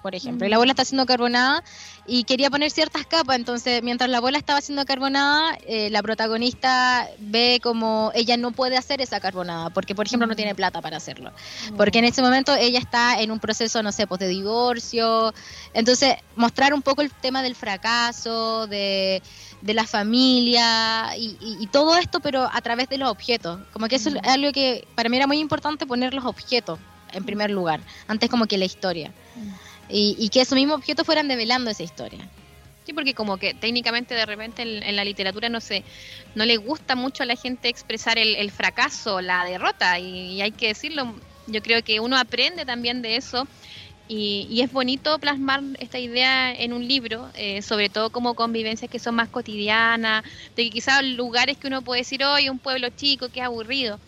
por ejemplo. Y la abuela está haciendo carbonada y quería poner ciertas capas, entonces mientras la abuela estaba haciendo carbonada, eh, la protagonista ve como ella no puede hacer esa carbonada, porque por ejemplo no tiene plata para hacerlo, porque en ese momento ella está en un proceso, no sé, pues de divorcio, entonces mostrar un poco el tema del fracaso, de, de la familia y, y- y todo esto, pero a través de los objetos, como que eso es algo que para mí era muy importante poner los objetos en primer lugar, antes como que la historia. Y, y que esos mismos objetos fueran develando esa historia. Sí, porque como que técnicamente de repente en, la literatura no sé, no le gusta mucho a la gente expresar el, fracaso, la derrota, y hay que decirlo, yo creo que uno aprende también de eso. Y, y es bonito plasmar esta idea en un libro, eh, sobre todo como convivencias que son más cotidianas, de que quizás lugares que uno puede decir, hoy un pueblo chico, que aburrido,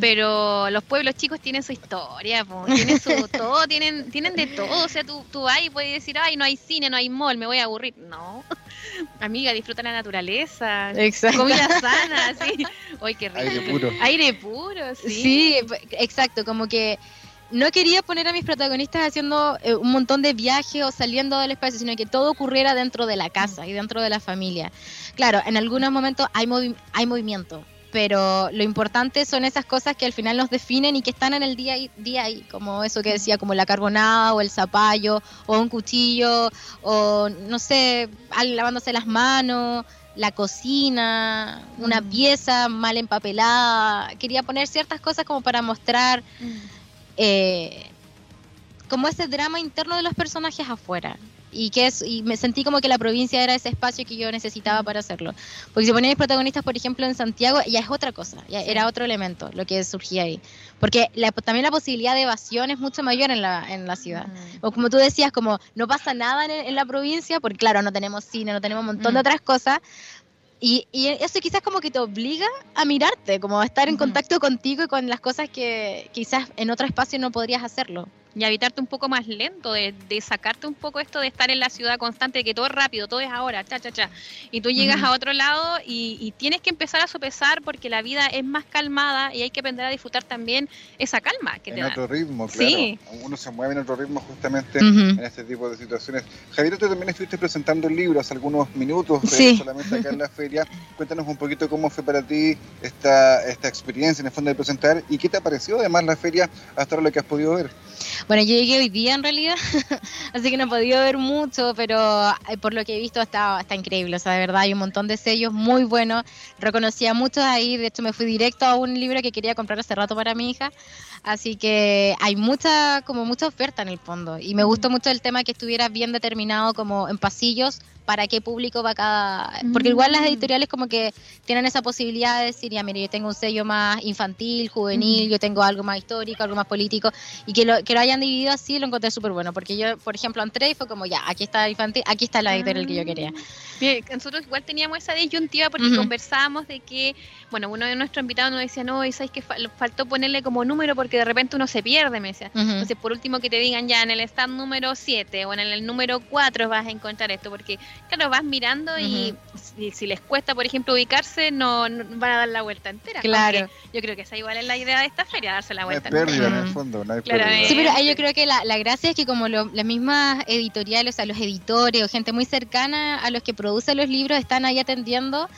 pero los pueblos chicos tienen su historia, po, tienen su todo, tienen, tienen de todo. O sea, tú, tú vas y puedes decir, ay, no hay cine, no hay mall, me voy a aburrir. No, amiga, disfruta la naturaleza, Exacto. comida sana, sí. Ay, qué rico. Aire puro. Aire puro, sí. Exacto, como que no quería poner a mis protagonistas haciendo eh, un montón de viajes o saliendo del espacio, sino que todo ocurriera dentro de la casa y dentro de la familia. Claro, en algunos momentos hay, movi- hay movimiento, pero lo importante son esas cosas que al final nos definen y que están en el día y día ahí, como eso que decía, como la carbonada o el zapallo o un cuchillo o no sé, al- lavándose las manos, la cocina, una Mm. pieza mal empapelada. Quería poner ciertas cosas como para mostrar eh, como ese drama interno de los personajes afuera. Y que es, y me sentí como que la provincia era ese espacio que yo necesitaba para hacerlo. Porque si ponía mis protagonistas, por ejemplo, en Santiago, ya es otra cosa, ya era otro elemento lo que surgía ahí. Porque la- también la posibilidad de evasión es mucho mayor en la, en la ciudad. O como tú decías, como no pasa nada en, en la provincia, porque claro, no tenemos cine, no tenemos un montón de Mm. otras cosas. Y, y eso quizás como que te obliga a mirarte, como a estar en contacto contigo y con las cosas que quizás en otro espacio no podrías hacerlo. Y habitarte un poco más lento, de, de sacarte un poco esto de estar en la ciudad constante, de que todo es rápido, todo es ahora, cha, cha, cha. Y tú llegas a otro lado y, y tienes que empezar a sopesar porque la vida es más calmada y hay que aprender a disfrutar también esa calma que te En da. otro ritmo, claro. Sí. Uno se mueve en otro ritmo justamente en este tipo de situaciones. Javier, tú también estuviste presentando el libro hace algunos minutos, eh, Sí. solamente acá en la feria. Cuéntanos un poquito cómo fue para ti esta, esta experiencia en el fondo de presentar y qué te ha parecido además la feria hasta ahora lo que has podido ver. Bueno, yo llegué hoy día en realidad, así que no he podido ver mucho, pero eh, por lo que he visto está, está increíble. O sea, de verdad hay un montón de sellos muy buenos. Reconocí a muchos ahí, de hecho me fui directo a un libro que quería comprar hace rato para mi hija. Así que hay mucha, como mucha oferta en el fondo. Y me gustó mucho el tema que estuviera bien determinado como en pasillos para qué público va cada... Porque igual las Mm. editoriales como que tienen esa posibilidad de decir, ya mire, yo tengo un sello más infantil, juvenil, yo tengo algo más histórico, algo más político, y que lo, que lo hayan dividido así lo encontré súper bueno, porque yo, por ejemplo, entré y fue como, ya, aquí está infantil, aquí está la editorial que yo quería. Bien, nosotros igual teníamos esa disyuntiva porque conversábamos de que, bueno, uno de nuestros invitados nos decía, no, y sabes que fal- faltó ponerle como número porque de repente uno se pierde, me decía. Entonces, por último, que te digan ya en el stand número 7 o en el número 4 vas a encontrar esto, porque claro, vas mirando y si, les cuesta, por ejemplo, ubicarse, no, van a dar la vuelta entera. Claro. yo creo que esa igual es la idea de esta feria, darse la vuelta no hay pérdida, entera. en el fondo, no hay Claro, pérdida. Sí, pero ahí yo creo que la, la gracia es que como lo- las mismas editoriales, o sea, los editores o gente muy cercana a los que producen los libros están ahí atendiendo,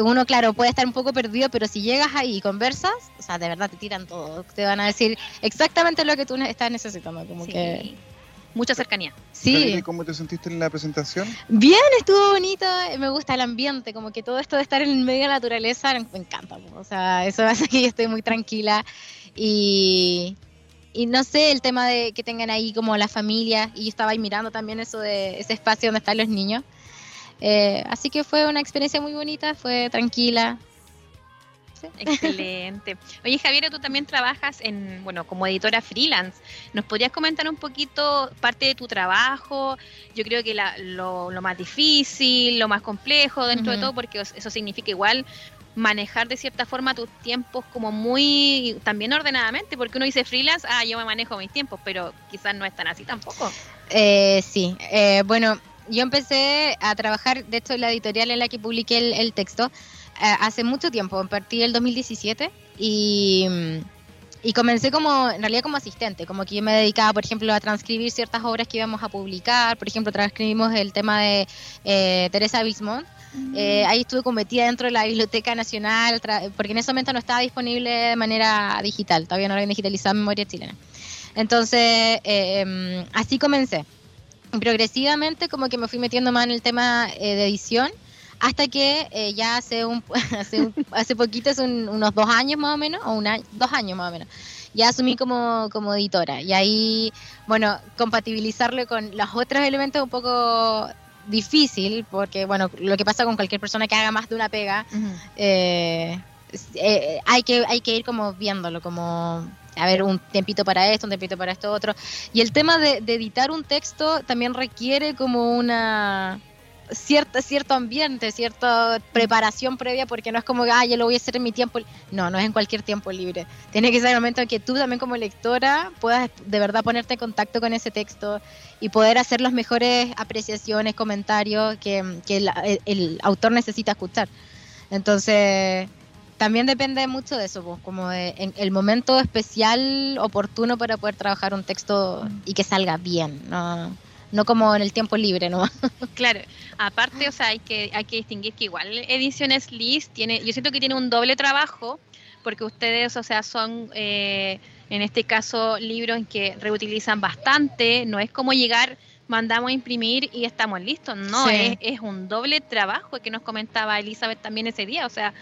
uno, claro, puede estar un poco perdido, pero si llegas ahí y conversas, o sea, de verdad te tiran todo. Te van a decir exactamente lo que tú estás necesitando. Como Sí. que. Mucha cercanía. Sí. Gabriela, ¿y ¿Cómo te sentiste en la presentación? Bien, estuvo bonito. Me gusta el ambiente, como que todo esto de estar en medio de la naturaleza me encanta. O sea, eso hace que yo estoy muy tranquila. Y. Y no sé, el tema de que tengan ahí como la familia, y yo estaba ahí mirando también eso de ese espacio donde están los niños. Eh, así que fue una experiencia muy bonita, fue tranquila. Excelente. Oye, Javier, tú también trabajas en, bueno, como editora freelance. ¿Nos podrías comentar un poquito parte de tu trabajo? Yo creo que la- lo, lo más difícil, lo más complejo dentro de todo, porque eso significa igual manejar de cierta forma tus tiempos como muy también ordenadamente, porque uno dice freelance, ah, yo me manejo mis tiempos, pero quizás no es tan así tampoco. Eh, sí, eh, bueno, yo empecé a trabajar, de hecho, en la editorial en la que publiqué el, el texto hace mucho tiempo, a partir del 2017, y, mm, y comencé como, en realidad como asistente, como que yo me dedicaba, por ejemplo, a transcribir ciertas obras que íbamos a publicar, por ejemplo, transcribimos el tema de eh, Teresa Bismont, eh, ahí estuve metida dentro de la Biblioteca Nacional, porque en ese momento no estaba disponible de manera digital, todavía no habían digitalizado memoria chilena. Entonces, eh, em, así comencé. Progresivamente como que me fui metiendo más en el tema eh, de edición, hasta que eh, ya hace un, hace, un- hace poquito, hace un- unos dos años más o menos, o un año- dos años más o menos, ya asumí como, como editora. Y ahí, bueno, compatibilizarlo con los otros elementos es un poco difícil, porque bueno, lo que pasa con cualquier persona que haga más de una pega, eh, eh, hay, que, hay que ir como viéndolo, como a ver un tiempito para esto, un tiempito para esto otro. Y el tema de, de editar un texto también requiere como una cierta cierto ambiente, cierta preparación previa, porque no es como, ah, yo lo voy a hacer en mi tiempo. li-". No, no es en cualquier tiempo libre. Tiene que ser el momento en que tú también como lectora puedas de verdad ponerte en contacto con ese texto y poder hacer las mejores apreciaciones, comentarios que, que el autor necesita escuchar. Entonces, también depende mucho de eso, pues, como de, en el momento especial, oportuno para poder trabajar un texto y que salga bien, no, no como en el tiempo libre, ¿no? Claro, aparte, o sea, hay que, hay que distinguir que igual Ediciones List tiene, yo siento que tiene un doble trabajo, porque ustedes, o sea, son, eh, en este caso, libros en que reutilizan bastante, no es como llegar, mandamos a imprimir y estamos listos, no, Sí. es, es un doble trabajo que nos comentaba Elizabeth también ese día, o sea,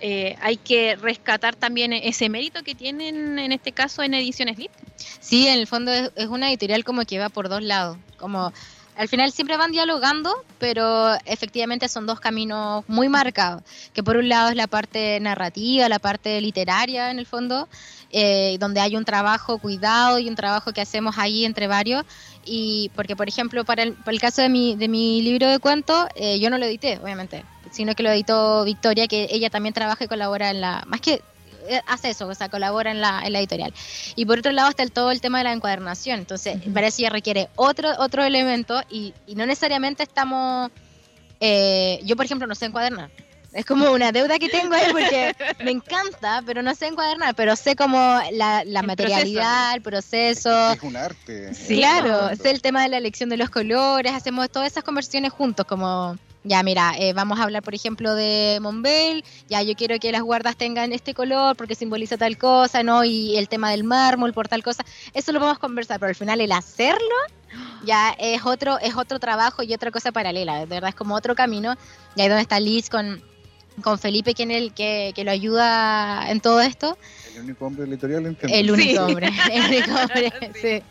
eh, hay que rescatar también ese mérito que tienen, en este caso, en Ediciones List. Sí, en el fondo es, es una editorial como que va por dos lados, como al final siempre van dialogando, pero efectivamente son dos caminos muy marcados, que por un lado es la parte narrativa, la parte literaria en el fondo, eh, donde hay un trabajo cuidado y un trabajo que hacemos ahí entre varios, y porque por ejemplo para el, para el caso de mi, de mi libro de cuentos, eh, yo no lo edité, obviamente, sino que lo editó Victoria, que ella también trabaja y colabora en la, más que eh, hace eso, o sea, colabora en la, en la editorial. Y por otro lado está el, todo el tema de la encuadernación. Entonces, Ujú. parece que ya requiere otro, otro elemento y, y no necesariamente estamos... eh, yo, por ejemplo, no sé encuadernar. Es como una deuda que tengo ahí porque me encanta, pero no sé encuadernar, pero sé como la, la El materialidad, el proceso. Es un arte. Sí, claro, sé el tema de la elección de los colores, hacemos todas esas conversiones juntos, como, ya mira, eh, vamos a hablar, por ejemplo, de Monbel, ya yo quiero que las guardas tengan este color porque simboliza tal cosa, ¿no? Y el tema del mármol por tal cosa, eso lo podemos conversar, pero al final el hacerlo ya es otro, es otro trabajo y otra cosa paralela, de verdad es como otro camino, y ahí donde está Liz con, con Felipe, quien el que, que lo ayuda en todo esto, El único hombre editorial entiendo. el único Sí. hombre, el único hombre, sí.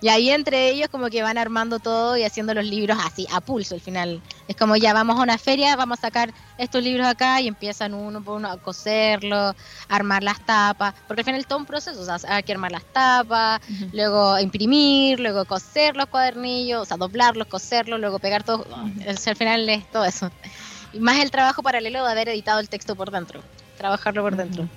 Y ahí entre ellos como que van armando todo y haciendo los libros así, a pulso al final. Es como ya vamos a una feria, vamos a sacar estos libros acá y empiezan uno por uno a coserlo, a armar las tapas, porque al final es todo un proceso, o sea, hay que armar las tapas, luego imprimir, luego coser los cuadernillos, o sea, doblarlos, coserlos, luego pegar todo, o sea, al final es todo eso. Y más el trabajo paralelo de haber editado el texto por dentro, trabajarlo por dentro.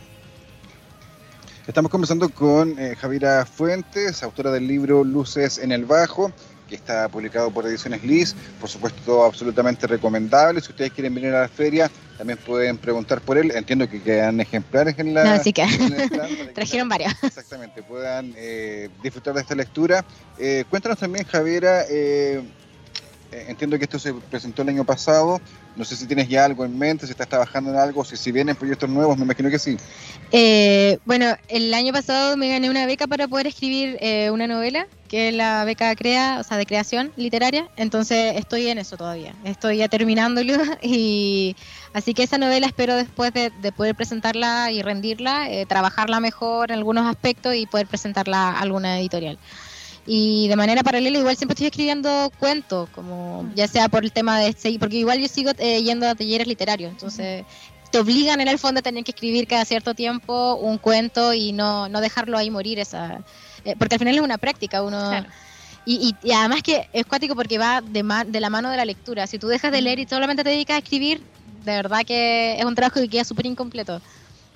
Estamos conversando con eh, Javiera Fuentes, autora del libro Luces en el Bajo, que está publicado por Ediciones Liz. Por supuesto, absolutamente recomendable. Si ustedes quieren venir a la feria, también pueden preguntar por él. Entiendo que quedan ejemplares en la. No, sí que. Trajeron varios. Exactamente, puedan eh, disfrutar de esta lectura. Eh, cuéntanos también, Javiera. Eh, entiendo que esto se presentó el año pasado. No sé si tienes ya algo en mente, si estás trabajando en algo, si, si vienen proyectos nuevos, me imagino que sí. Eh, bueno, el año pasado me gané una beca para poder escribir eh, una novela, que es la beca CREA, o sea, de creación literaria. Entonces estoy en eso todavía. Estoy ya terminándolo y así que esa novela espero después de, poder presentarla y rendirla, eh, trabajarla mejor en algunos aspectos y poder presentarla a alguna editorial y de manera paralela igual siempre estoy escribiendo cuentos, como ya sea por el tema de seguir, porque igual yo sigo eh, yendo a talleres literarios, entonces te obligan en el fondo a tener que escribir cada cierto tiempo un cuento y no, no dejarlo ahí morir, esa eh, porque al final es una práctica, uno... Y, y, además que es cuático porque va de, de la mano de la lectura. Si tú dejas de leer y solamente te dedicas a escribir, de verdad que es un trabajo que queda súper incompleto.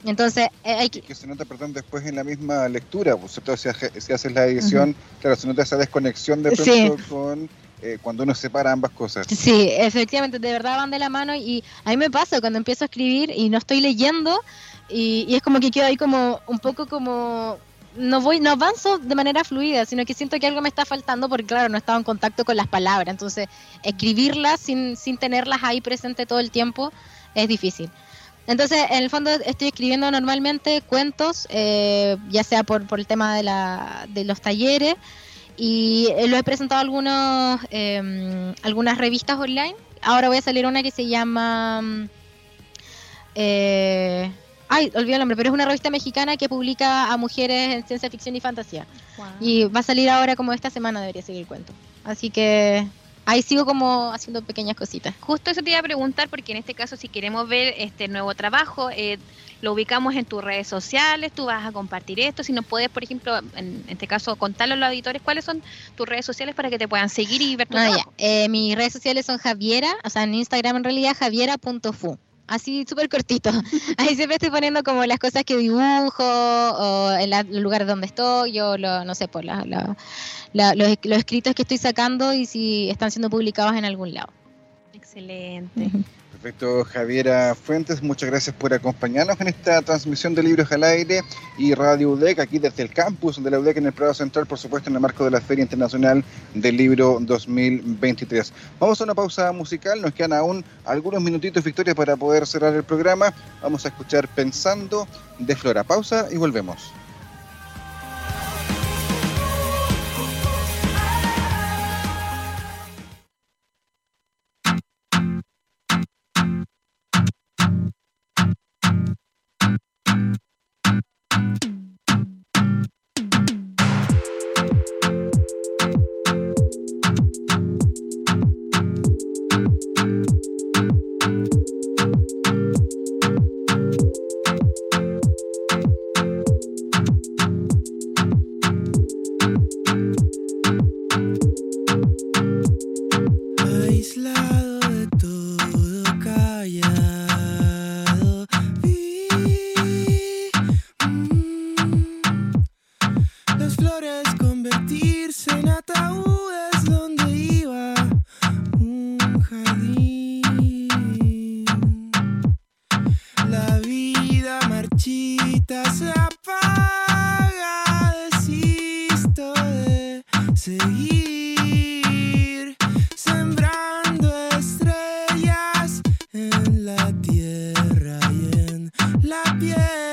Entonces, eh, hay que... que se nota, perdón, después en la misma lectura, pues, si, si haces la edición, claro, se nota esa desconexión de pronto con eh, cuando uno separa ambas cosas. Sí, efectivamente, de verdad van de la mano y a mí me pasa cuando empiezo a escribir y no estoy leyendo y, es como que quedo ahí como un poco como no voy, no avanzo de manera fluida, sino que siento que algo me está faltando porque claro, no estaba en contacto con las palabras, entonces escribirlas sin, sin tenerlas ahí presente todo el tiempo es difícil. Entonces, en el fondo estoy escribiendo normalmente cuentos, eh, ya sea por, por el tema de, la, de los talleres, y eh, lo he presentado algunos, em, algunas revistas online. Ahora voy a salir una que se llama... Eh, ay, olvidé el nombre, pero es una revista mexicana que publica a mujeres en ciencia ficción y fantasía. Y va a salir ahora como esta semana debería seguir el cuento. Así que ahí sigo como haciendo pequeñas cositas. Justo eso te iba a preguntar, porque en este caso, si queremos ver este nuevo trabajo, eh, lo ubicamos en tus redes sociales, tú vas a compartir esto. Si nos puedes, por ejemplo, en este caso, contarle a los auditores cuáles son tus redes sociales para que te puedan seguir y ver tu ah, trabajo. Eh, mis redes sociales son Javiera, o sea, en Instagram en realidad, javiera.fu así súper cortito. Ahí siempre estoy poniendo como las cosas que dibujo o en los lugares donde estoy o lo, no sé, por la, los, escritos que estoy sacando y si están siendo publicados en algún lado. Excelente. Perfecto, Javiera Fuentes, muchas gracias por acompañarnos en esta transmisión de Libros al Aire y Radio UDEC, aquí desde el campus de la UDEC en el Prado Central, por supuesto en el marco de la Feria Internacional del Libro 2023. Vamos a una pausa musical, nos quedan aún algunos minutitos, Victoria, para poder cerrar el programa. Vamos a escuchar Pensando de Flora. Pausa y volvemos. la piel.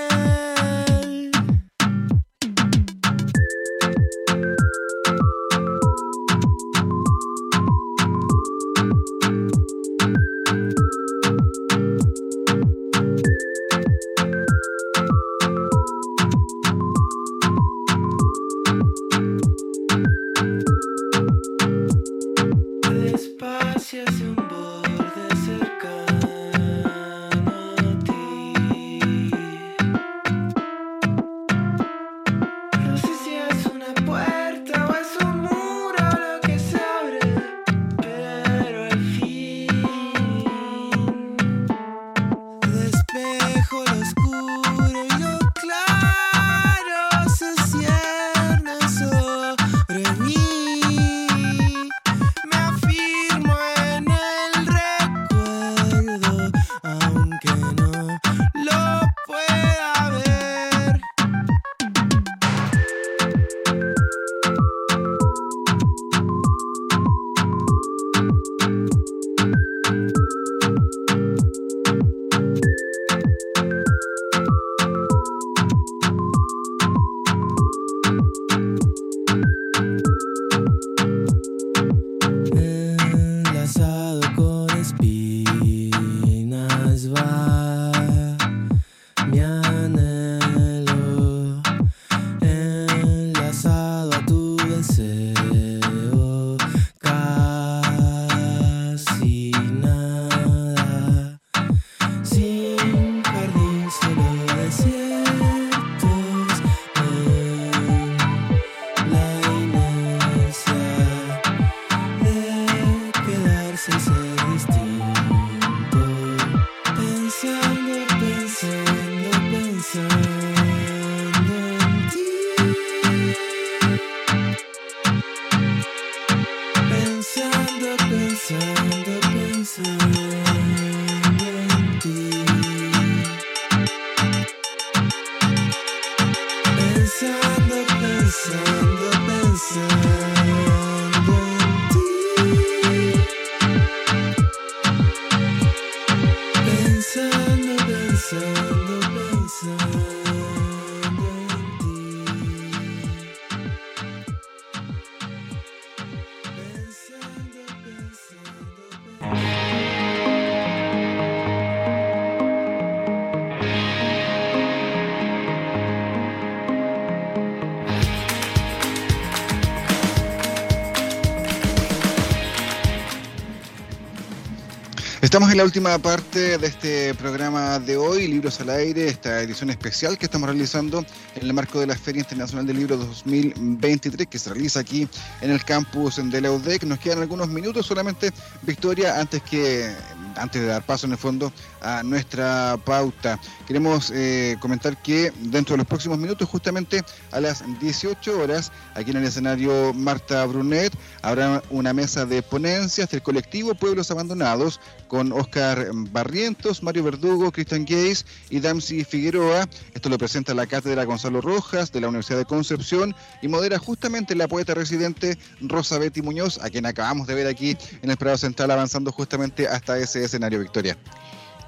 Estamos en la última parte de este programa de hoy, Libros al Aire, esta edición especial que estamos realizando en el marco de la Feria Internacional del Libro 2023 que se realiza aquí en el campus de la UDEC. Nos quedan algunos minutos solamente, Victoria, antes que antes de dar paso en el fondo a nuestra pauta. Queremos eh, comentar que dentro de los próximos minutos, justamente a las 18 horas, aquí en el escenario Marta Brunet, habrá una mesa de ponencias del colectivo Pueblos Abandonados con Oscar Barrientos, Mario Verdugo, Cristian Gays y Damsi Figueroa. Esto lo presenta la cátedra Gonzalo Rojas de la Universidad de Concepción y modera justamente la poeta residente Rosa Betty Muñoz, a quien acabamos de ver aquí en el Prado Central avanzando justamente hasta ese escenario, Victoria.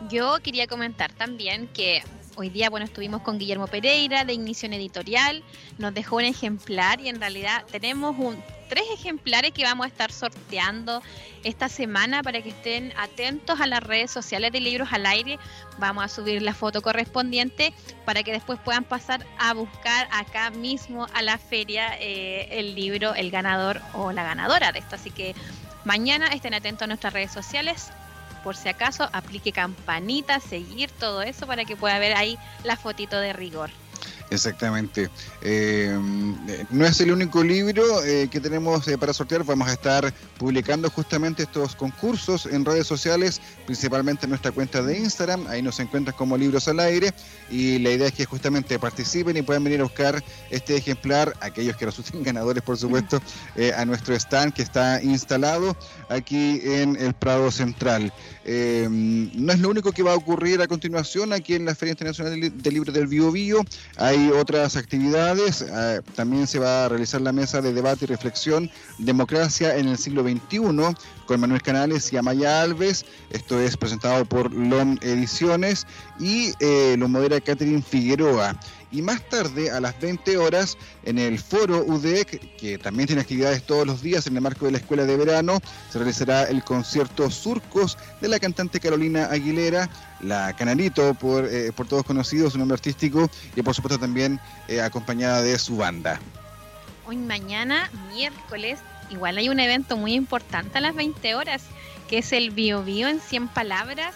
Yo quería comentar también que hoy día, bueno, estuvimos con Guillermo Pereira de Ignición Editorial, nos dejó un ejemplar y en realidad tenemos un tres ejemplares que vamos a estar sorteando esta semana para que estén atentos a las redes sociales de Libros al Aire. Vamos a subir la foto correspondiente para que después puedan pasar a buscar acá mismo a la feria eh, el libro, el ganador o la ganadora de esto. Así que mañana estén atentos a nuestras redes sociales. Por si acaso, aplique campanita, seguir todo eso para que pueda ver ahí la fotito de rigor. Exactamente. Eh, no es el único libro eh, que tenemos eh, para sortear. Vamos a estar publicando justamente estos concursos en redes sociales, principalmente en nuestra cuenta de Instagram. Ahí nos encuentran como Libros al Aire. Y la idea es que justamente participen y puedan venir a buscar este ejemplar, aquellos que resulten ganadores, por supuesto, a nuestro stand que está instalado aquí en el Prado Central. No es lo único que va a ocurrir a continuación aquí en la Feria Internacional del Libro del Bio Bio. Hay otras actividades. Eh, también se va a realizar la mesa de debate y reflexión Democracia en el siglo XXI con Manuel Canales y Amaya Alves. Esto es presentado por LOM Ediciones y eh, lo modera Catherine Figueroa y más tarde a las 20 horas en el foro UDEC, que también tiene actividades todos los días en el marco de la escuela de verano, se realizará el concierto Surcos de la cantante Carolina Aguilera, la Canarito por, eh, por todos conocidos, su nombre artístico, y por supuesto también eh, acompañada de su banda. Hoy mañana, miércoles, igual hay un evento muy importante a las 20 horas, que es el Bio Bio en 100 palabras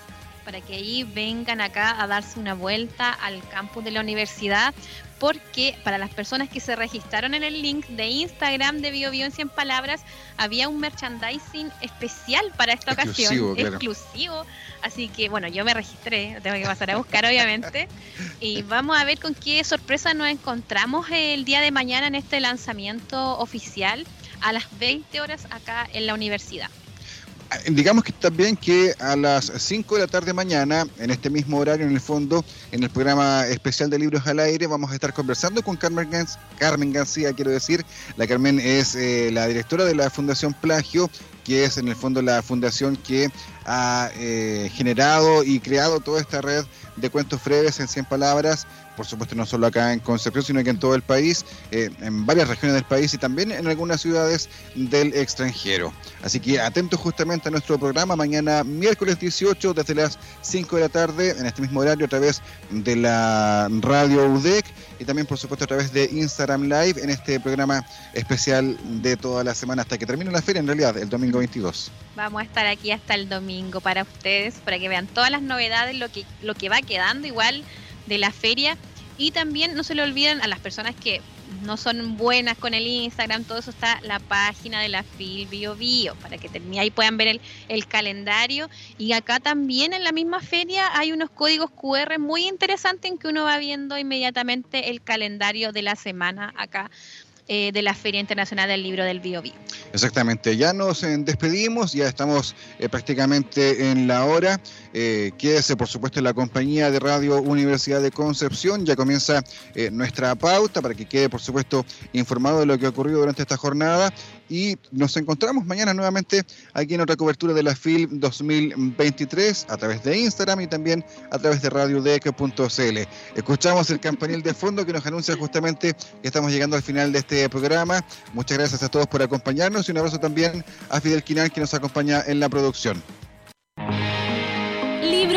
para que ahí vengan acá a darse una vuelta al campus de la universidad, porque para las personas que se registraron en el link de Instagram de BioBio en 100 palabras, había un merchandising especial para esta ocasión, exclusivo. Así que bueno, yo me registré, tengo que pasar a buscar obviamente, y vamos a ver con qué sorpresa nos encontramos el día de mañana en este lanzamiento oficial a las 20 horas acá en la universidad digamos que también que a las 5 de la tarde mañana, en este mismo horario, en el fondo, en el programa especial de Libros al Aire, vamos a estar conversando con Carmen, Carmen García, quiero decir. La Carmen es eh, la directora de la Fundación Plagio, que es en el fondo la fundación que ha eh, generado y creado toda esta red de cuentos breves en 100 palabras por supuesto no solo acá en Concepción, sino que en todo el país, eh, en varias regiones del país y también en algunas ciudades del extranjero. Así que atentos justamente a nuestro programa mañana miércoles 18 desde las 5 de la tarde en este mismo horario a través de la radio UDEC y también por supuesto a través de Instagram Live en este programa especial de toda la semana hasta que termine la feria en realidad el domingo 22. Vamos a estar aquí hasta el domingo para ustedes, para que vean todas las novedades, lo que, lo que va quedando igual de la feria. Y también no se le olviden a las personas que no son buenas con el Instagram, todo eso está la página de la FIL Bio para que ahí puedan ver el, el, calendario. Y acá también en la misma feria hay unos códigos QR muy interesantes en que uno va viendo inmediatamente el calendario de la semana acá eh, de la Feria Internacional del Libro del Bio, Bio. Exactamente, ya nos eh, despedimos, ya estamos eh, prácticamente en la hora. quédese, por supuesto, en la compañía de Radio Universidad de Concepción. Ya comienza nuestra pauta para que quede, por supuesto, informado de lo que ha ocurrido durante esta jornada y nos encontramos mañana nuevamente aquí en otra cobertura de la FIL 2023 a través de Instagram y también a través de radiodec.cl. Escuchamos el campanil de fondo que nos anuncia justamente que estamos llegando al final de este programa. Muchas gracias a todos por acompañarnos y un abrazo también a Fidel Quinal que nos acompaña en la producción.